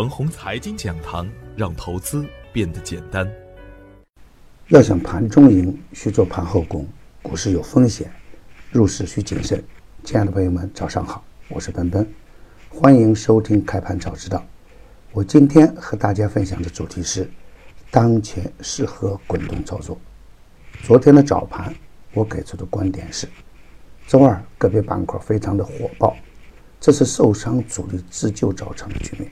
腾宏财经讲堂，让投资变得简单。要想盘中赢，需做盘后功。股市有风险，入市需谨慎。亲爱的朋友们，早上好，我是奔奔，欢迎收听开盘早知道。我今天和大家分享的主题是：当前适合滚动操作。昨天的早盘，我给出的观点是：周二个别板块非常的火爆。这是受伤主力自救造成的局面，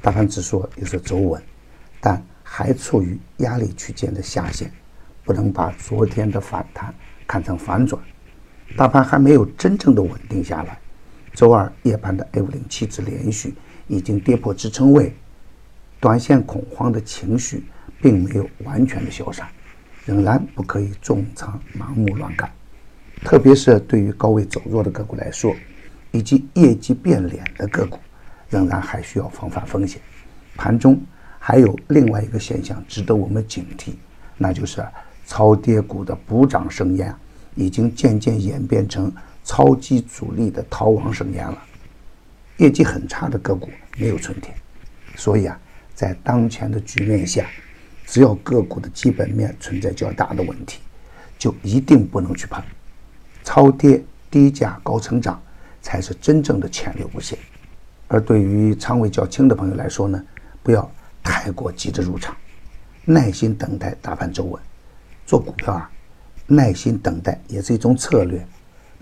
大盘指数也是走稳，但还处于压力区间的下限，不能把昨天的反弹看成反转。大盘还没有真正的稳定下来。周二夜盘的 A 五零七指连续已经跌破支撑位，短线恐慌的情绪并没有完全的消散，仍然不可以重仓盲目乱干，特别是对于高位走弱的个股来说。以及业绩变脸的个股，仍然还需要防范风险。盘中还有另外一个现象值得我们警惕，那就是超跌股的补涨盛宴，已经渐渐演变成超级主力的逃亡盛宴了。业绩很差的个股没有春天，所以啊，在当前的局面下，只要个股的基本面存在较大的问题，就一定不能去碰。超跌、低价、高成长。才是真正的潜力无限，而对于仓位较轻的朋友来说呢，不要太过急着入场，耐心等待大盘走稳。做股票啊，耐心等待也是一种策略，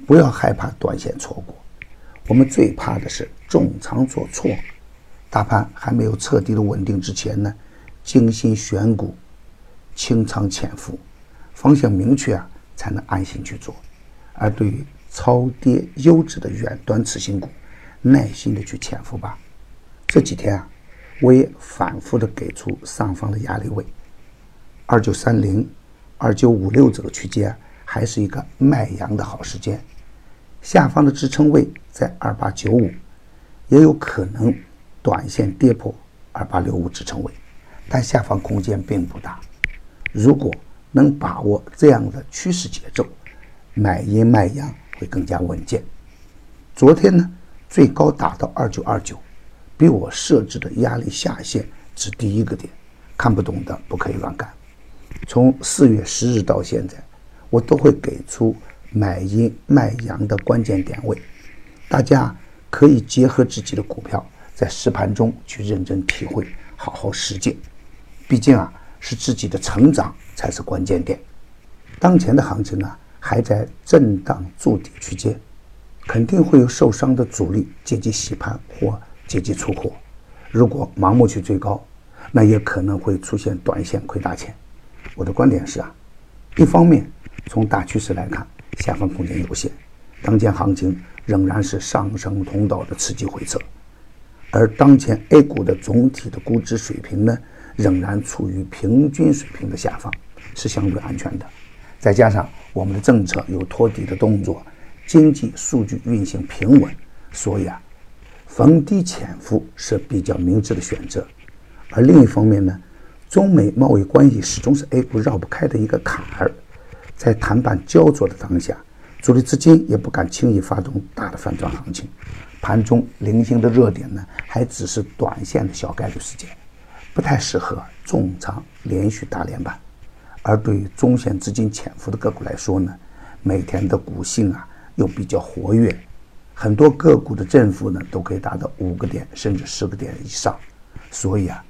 不要害怕短线错过。我们最怕的是重仓做错。大盘还没有彻底的稳定之前呢，精心选股，清仓潜伏，方向明确啊，才能安心去做。而对于超跌优质的远端次新股，耐心的去潜伏吧。这几天啊，我也反复的给出上方的压力位，二九三零、二九五六这个区间还是一个卖阳的好时间。下方的支撑位在二八九五，也有可能短线跌破二八六五支撑位，但下方空间并不大。如果能把握这样的趋势节奏，买阴卖阳。会更加稳健。昨天呢，最高达到二九二九，比我设置的压力下限只低一个点。看不懂的不可以乱干。从四月十日到现在，我都会给出买阴卖阳的关键点位，大家可以结合自己的股票，在实盘中去认真体会，好好实践。毕竟啊，是自己的成长才是关键点。当前的行情呢？还在震荡筑底区间，肯定会有受伤的主力借机洗盘或借机出货。如果盲目去追高，那也可能会出现短线亏大钱。我的观点是啊，一方面从大趋势来看，下方空间有限，当前行情仍然是上升通道的刺激回撤，而当前 A 股的总体的估值水平呢，仍然处于平均水平的下方，是相对安全的。再加上我们的政策有托底的动作，经济数据运行平稳，所以啊，逢低潜伏是比较明智的选择。而另一方面呢，中美贸易关系始终是 A 股绕不开的一个坎儿，在谈判焦灼的当下，主力资金也不敢轻易发动大的反转行情，盘中零星的热点呢，还只是短线的小概率事件，不太适合重仓连续大连板。而对于中线资金潜伏的个股来说呢，每天的股性啊又比较活跃，很多个股的振幅呢都可以达到五个点甚至十个点以上，所以啊，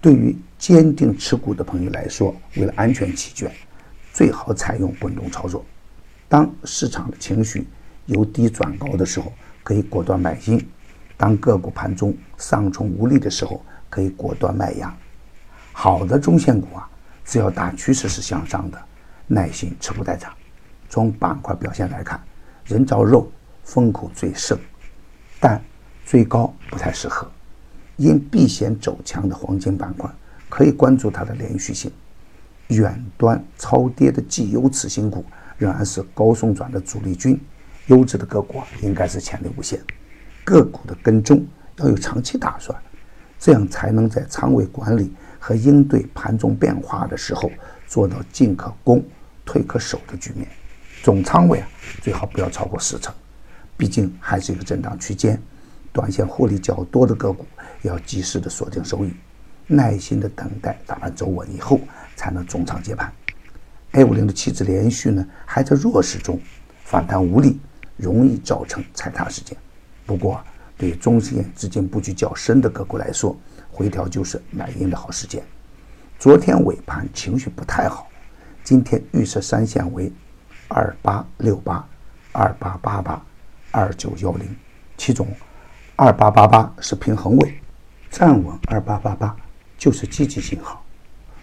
对于坚定持股的朋友来说，为了安全起见，最好采用滚动操作。当市场的情绪由低转高的时候，可以果断买进；当个股盘中上冲无力的时候，可以果断卖压。好的中线股啊。只要大趋势是向上的，耐心持股待涨。从板块表现来看，人造肉风口最盛，但最高不太适合。因避险走强的黄金板块，可以关注它的连续性。远端超跌的绩优次新股仍然是高送转的主力军，优质的个股应该是潜力无限。个股的跟踪要有长期打算，这样才能在仓位管理。和应对盘中变化的时候，做到进可攻、退可守的局面。总仓位啊，最好不要超过四成，毕竟还是一个震荡区间。短线获利较多的个股，要及时的锁定收益，耐心的等待大盘走稳以后，才能中长接盘。A 五零的期指连续呢还在弱势中，反弹无力，容易造成踩踏事件。不过，对中线资金布局较深的个股来说，回调就是买阴的好时间。昨天尾盘情绪不太好，今天预测三线为二八六八、二八八八、二九幺零，其中二八八八是平衡位，站稳二八八八就是积极信号，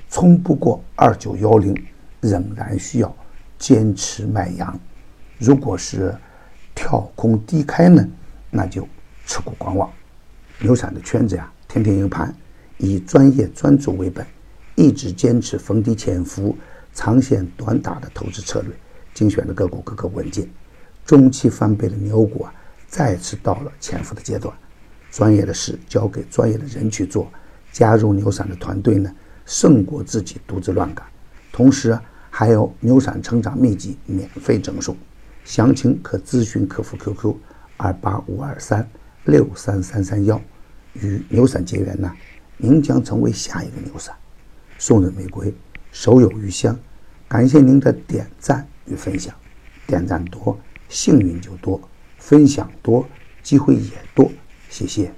冲不过二九幺零，仍然需要坚持卖阳。如果是跳空低开呢，那就持股观望。牛散的圈子呀，天天赢盘，以专业专注为本。一直坚持逢低潜伏、长线短打的投资策略，精选的个股个个稳健，中期翻倍的牛股啊，再次到了潜伏的阶段。专业的事交给专业的人去做，加入牛散的团队呢，胜过自己独自乱干。同时还有牛散成长秘籍免费赠送，详情可咨询客服 QQ 二八五二三六三三三幺。与牛散结缘呢，您将成为下一个牛散。送人玫瑰，手有余香。感谢您的点赞与分享点赞多幸运就多分享多机会也多谢谢。